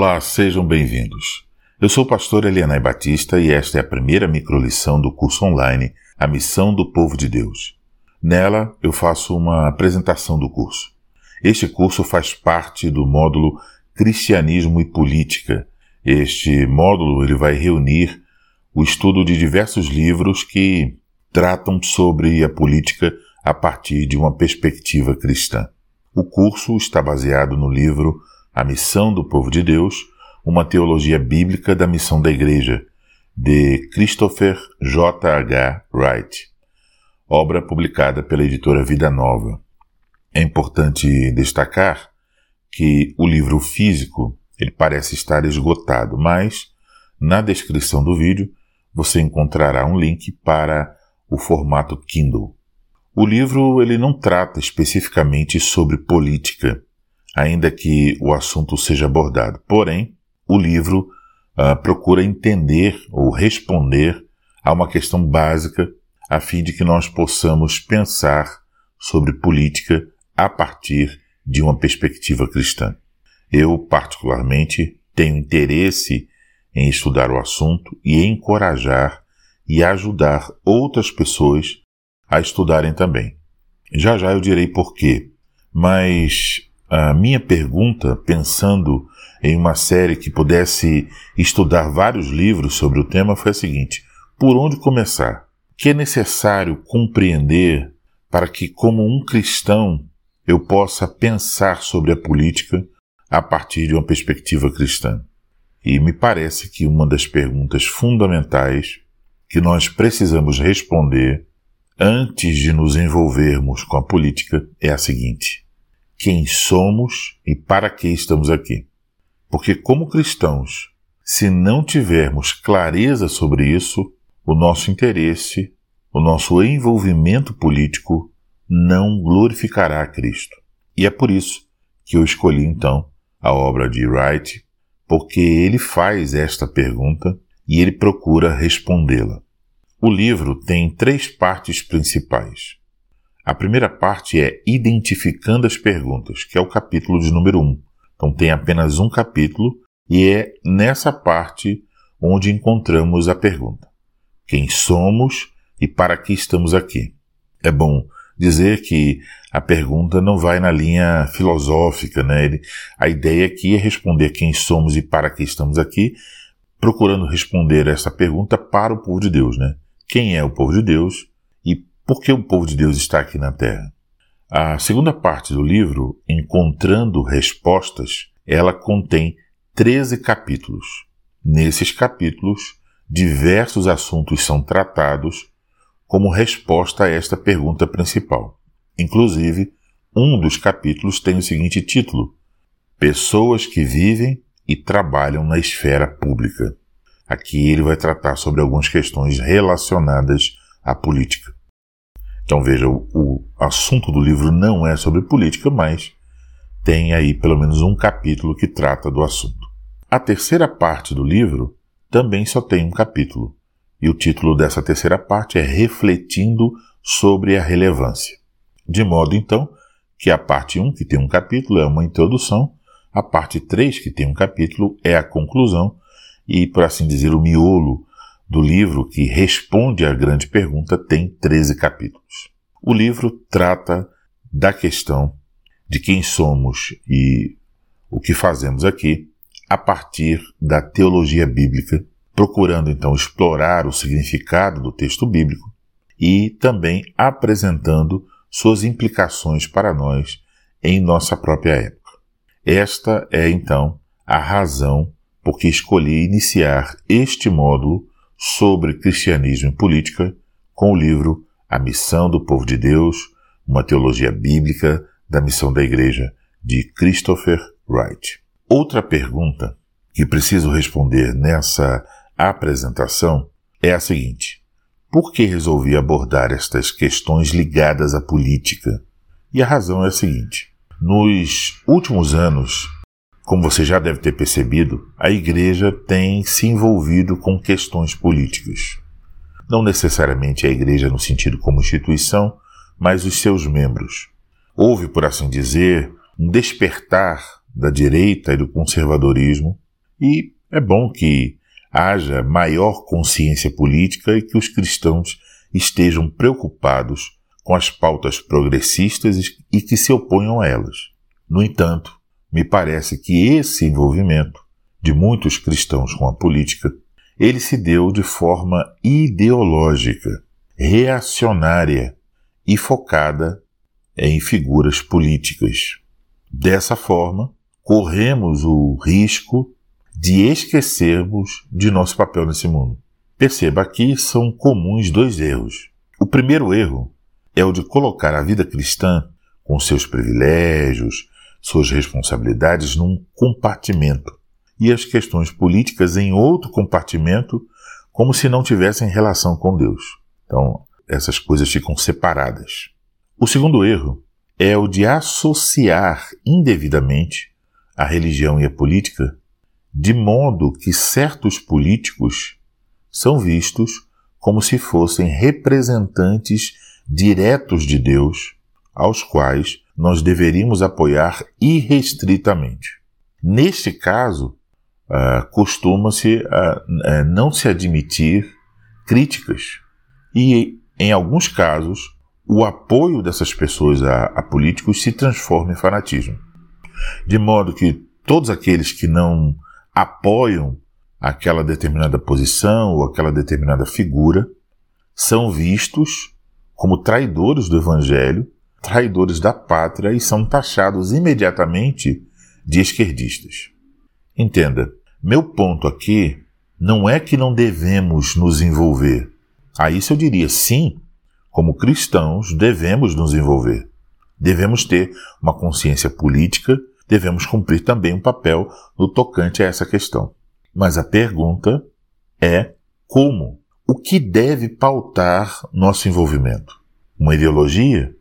Olá, sejam bem-vindos. Eu sou o pastor Elianai Batista e esta é a primeira microlição do curso online A Missão do Povo de Deus. Nela, eu faço uma apresentação do curso. Este curso faz parte do módulo Cristianismo e Política. Este módulo ele vai reunir o estudo de diversos livros que tratam sobre a política a partir de uma perspectiva cristã. O curso está baseado no livro a Missão do Povo de Deus, uma teologia bíblica da missão da Igreja, de Christopher J. H. Wright, obra publicada pela editora Vida Nova. É importante destacar que o livro físico ele parece estar esgotado, mas na descrição do vídeo você encontrará um link para o formato Kindle. O livro ele não trata especificamente sobre política, ainda que o assunto seja abordado. Porém, o livro uh, procura entender ou responder a uma questão básica a fim de que nós possamos pensar sobre política a partir de uma perspectiva cristã. Eu, particularmente, tenho interesse em estudar o assunto e encorajar e ajudar outras pessoas a estudarem também. Já já eu direi por quê, mas a minha pergunta, pensando em uma série que pudesse estudar vários livros sobre o tema, foi a seguinte: por onde começar? O que é necessário compreender para que, como um cristão, eu possa pensar sobre a política a partir de uma perspectiva cristã? E me parece que uma das perguntas fundamentais que nós precisamos responder antes de nos envolvermos com a política é a seguinte: quem somos e para que estamos aqui. Porque, como cristãos, se não tivermos clareza sobre isso, o nosso interesse, o nosso envolvimento político não glorificará a Cristo. E é por isso que eu escolhi então a obra de Wright, porque ele faz esta pergunta e ele procura respondê-la. O livro tem três partes principais. A primeira parte é Identificando as Perguntas, que é o capítulo de número 1. Um. Então tem apenas um capítulo e é nessa parte onde encontramos a pergunta: Quem somos e para que estamos aqui? É bom dizer que a pergunta não vai na linha filosófica, né? A ideia aqui é responder quem somos e para que estamos aqui, procurando responder essa pergunta para o povo de Deus, né? Quem é o povo de Deus por que o povo de Deus está aqui na Terra? A segunda parte do livro, Encontrando Respostas, ela contém 13 capítulos. Nesses capítulos, diversos assuntos são tratados como resposta a esta pergunta principal. Inclusive, um dos capítulos tem o seguinte título: Pessoas que vivem e trabalham na esfera pública. Aqui ele vai tratar sobre algumas questões relacionadas à política. Então veja, o, o assunto do livro não é sobre política, mas tem aí pelo menos um capítulo que trata do assunto. A terceira parte do livro também só tem um capítulo, e o título dessa terceira parte é Refletindo sobre a Relevância. De modo, então, que a parte 1, que tem um capítulo, é uma introdução, a parte 3, que tem um capítulo, é a conclusão, e, por assim dizer, o miolo do livro que responde à grande pergunta tem 13 capítulos. O livro trata da questão de quem somos e o que fazemos aqui a partir da teologia bíblica, procurando então explorar o significado do texto bíblico e também apresentando suas implicações para nós em nossa própria época. Esta é então a razão por que escolhi iniciar este módulo sobre cristianismo e política com o livro A Missão do Povo de Deus, uma teologia bíblica da missão da Igreja, de Christopher Wright. Outra pergunta que preciso responder nessa apresentação é a seguinte: por que resolvi abordar estas questões ligadas à política? E a razão é a seguinte: nos últimos anos, como você já deve ter percebido, a Igreja tem se envolvido com questões políticas. Não necessariamente a Igreja no sentido como instituição, mas os seus membros. Houve, por assim dizer, um despertar da direita e do conservadorismo E é bom que haja maior consciência política e que os cristãos estejam preocupados com as pautas progressistas e que se oponham a elas. No entanto, me parece que esse envolvimento de muitos cristãos com a política, ele se deu de forma ideológica, reacionária e focada em figuras políticas. Dessa forma, corremos o risco de esquecermos de nosso papel nesse mundo. Perceba aqui são comuns dois erros. O primeiro erro é o de colocar a vida cristã, com seus privilégios, suas responsabilidades, num compartimento e as questões políticas em outro compartimento, como se não tivessem relação com Deus. Então, essas coisas ficam separadas. O segundo erro é o de associar indevidamente a religião e a política, de modo que certos políticos são vistos como se fossem representantes diretos de Deus, aos quais nós deveríamos apoiar irrestritamente. Neste caso, uh, costuma-se uh, uh, não se admitir críticas e, em alguns casos, o apoio dessas pessoas a, a políticos se transforma em fanatismo. De modo que todos aqueles que não apoiam aquela determinada posição ou aquela determinada figura são vistos como traidores do Evangelho, traidores da pátria e são taxados imediatamente de esquerdistas. Entenda, meu ponto aqui não é que não devemos nos envolver. A isso eu diria sim, como cristãos devemos nos envolver. Devemos ter uma consciência política, devemos cumprir também um papel no tocante a essa questão. Mas a pergunta é como? O que deve pautar nosso envolvimento? Uma ideologia?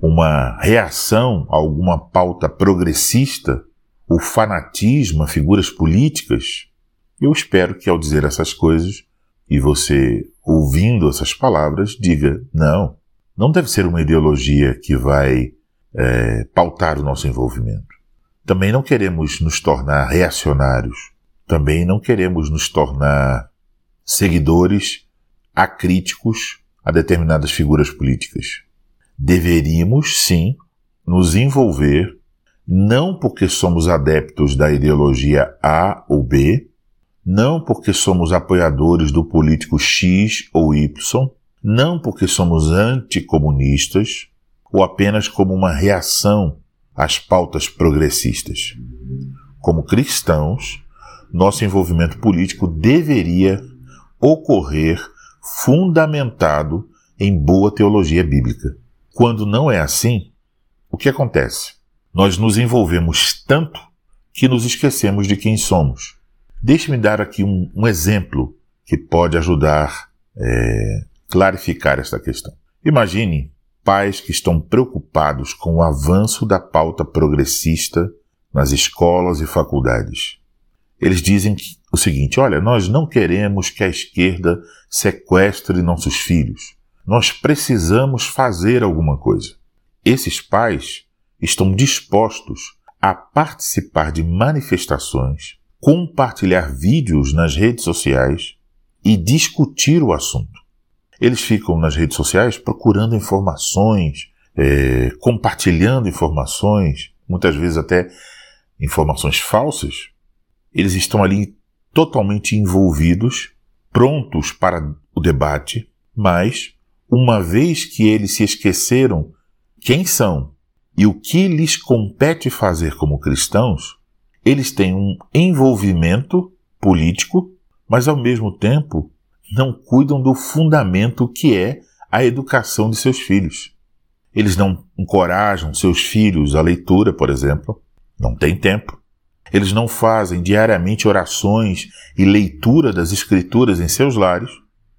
Uma reação a alguma pauta progressista? O fanatismo a figuras políticas? Eu espero que ao dizer essas coisas, e você ouvindo essas palavras, diga: não, não deve ser uma ideologia que vai é, pautar o nosso envolvimento. Também não queremos nos tornar reacionários, também não queremos nos tornar seguidores acríticos a determinadas figuras políticas. Deveríamos, sim, nos envolver, não porque somos adeptos da ideologia A ou B, não porque somos apoiadores do político X ou Y, não porque somos anticomunistas, ou apenas como uma reação às pautas progressistas. Como cristãos, nosso envolvimento político deveria ocorrer fundamentado em boa teologia bíblica. Quando não é assim, o que acontece? Nós nos envolvemos tanto que nos esquecemos de quem somos. Deixe-me dar aqui um, um, exemplo que pode ajudar a é, clarificar esta questão. Imagine pais que estão preocupados com o avanço da pauta progressista nas escolas e faculdades. Eles dizem o seguinte: olha, nós não queremos que a esquerda sequestre nossos filhos. Nós precisamos fazer alguma coisa. Esses pais estão dispostos a participar de manifestações, compartilhar vídeos nas redes sociais e discutir o assunto. Eles ficam nas redes sociais procurando informações, é, compartilhando informações, muitas vezes até informações falsas, eles estão ali totalmente envolvidos, prontos para o debate, mas, uma vez que eles se esqueceram quem são e o que lhes compete fazer como cristãos, eles têm um envolvimento político, mas ao mesmo tempo não cuidam do fundamento que é a educação de seus filhos. Eles não encorajam seus filhos à leitura, por exemplo, não têm tempo. Eles não fazem diariamente orações e leitura das Escrituras em seus lares,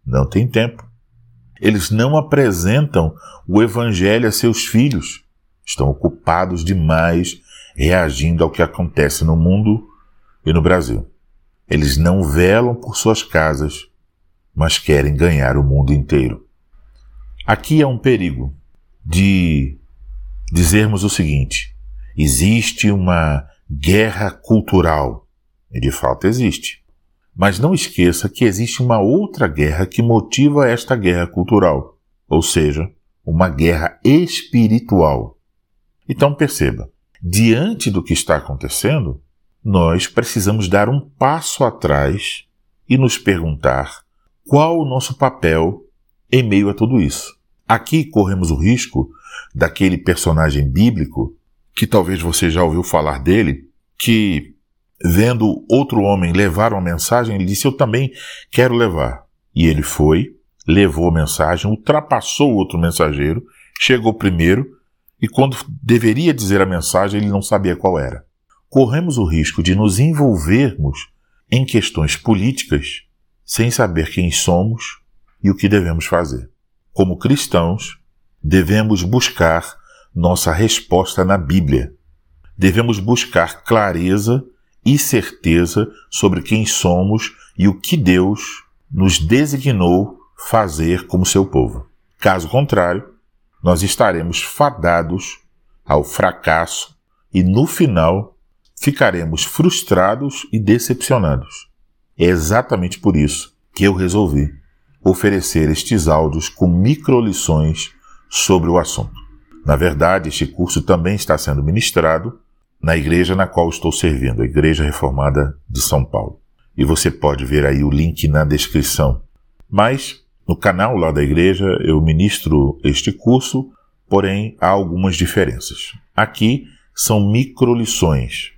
não tem tempo. Eles não apresentam o Evangelho a seus filhos, estão ocupados demais reagindo ao que acontece no mundo e no Brasil. Eles não velam por suas casas, mas querem ganhar o mundo inteiro. Aqui é um perigo de dizermos o seguinte: existe uma guerra cultural e de fato existe. Mas não esqueça que existe uma outra guerra que motiva esta guerra cultural, ou seja, uma guerra espiritual. Então perceba, diante do que está acontecendo, nós precisamos dar um passo atrás e nos perguntar qual o nosso papel em meio a tudo isso. Aqui corremos o risco daquele personagem bíblico, que talvez você já ouviu falar dele, que vendo outro homem levar uma mensagem, ele disse: Eu também quero levar. E ele foi, levou a mensagem, ultrapassou o outro mensageiro, chegou primeiro, e quando deveria dizer a mensagem, ele não sabia qual era. Corremos o risco de nos envolvermos em questões políticas sem saber quem somos e o que devemos fazer. Como cristãos, devemos buscar nossa resposta na Bíblia. Devemos buscar clareza e certeza sobre quem somos e o que Deus nos designou fazer como seu povo. Caso contrário, nós estaremos fadados ao fracasso e no final ficaremos frustrados e decepcionados. É exatamente por isso que eu resolvi oferecer estes áudios com microlições sobre o assunto. Na verdade, este curso também está sendo ministrado na igreja na qual estou servindo, a Igreja Reformada de São Paulo. E você pode ver aí o link na descrição. Mas no canal lá da igreja eu ministro este curso, porém há algumas diferenças. Aqui são microlições.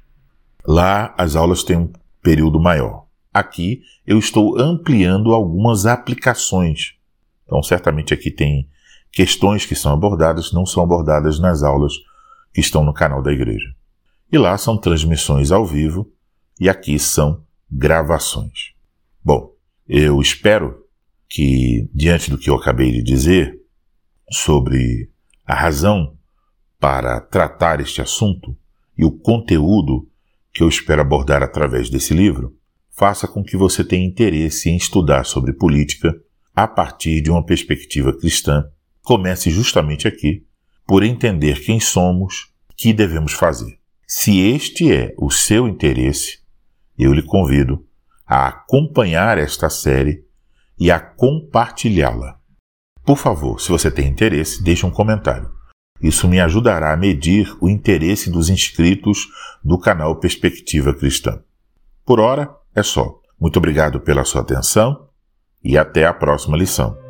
Lá as aulas têm um período maior. Aqui eu estou ampliando algumas aplicações. Então, certamente aqui tem questões que são abordadas, não são abordadas nas aulas que estão no canal da igreja. E lá são transmissões ao vivo e aqui são gravações. Bom, eu espero que, diante do que eu acabei de dizer sobre a razão para tratar este assunto e o conteúdo que eu espero abordar através desse livro, faça com que você tenha interesse em estudar sobre política a partir de uma perspectiva cristã. Comece justamente aqui, por entender quem somos, que devemos fazer. Se este é o seu interesse, eu lhe convido a acompanhar esta série e a compartilhá-la. Por favor, se você tem interesse, deixe um comentário. Isso me ajudará a medir o interesse dos inscritos do canal Perspectiva Cristã. Por hora, é só. Muito obrigado pela sua atenção e até a próxima lição.